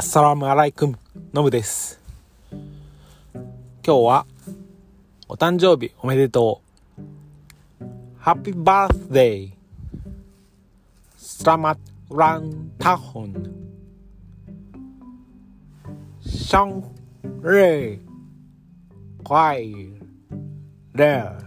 アッサラムアライクム。ノブです。今日はお誕生日おめでとう。ハッピーバースデースラマッランタホンシャンレイクワイレー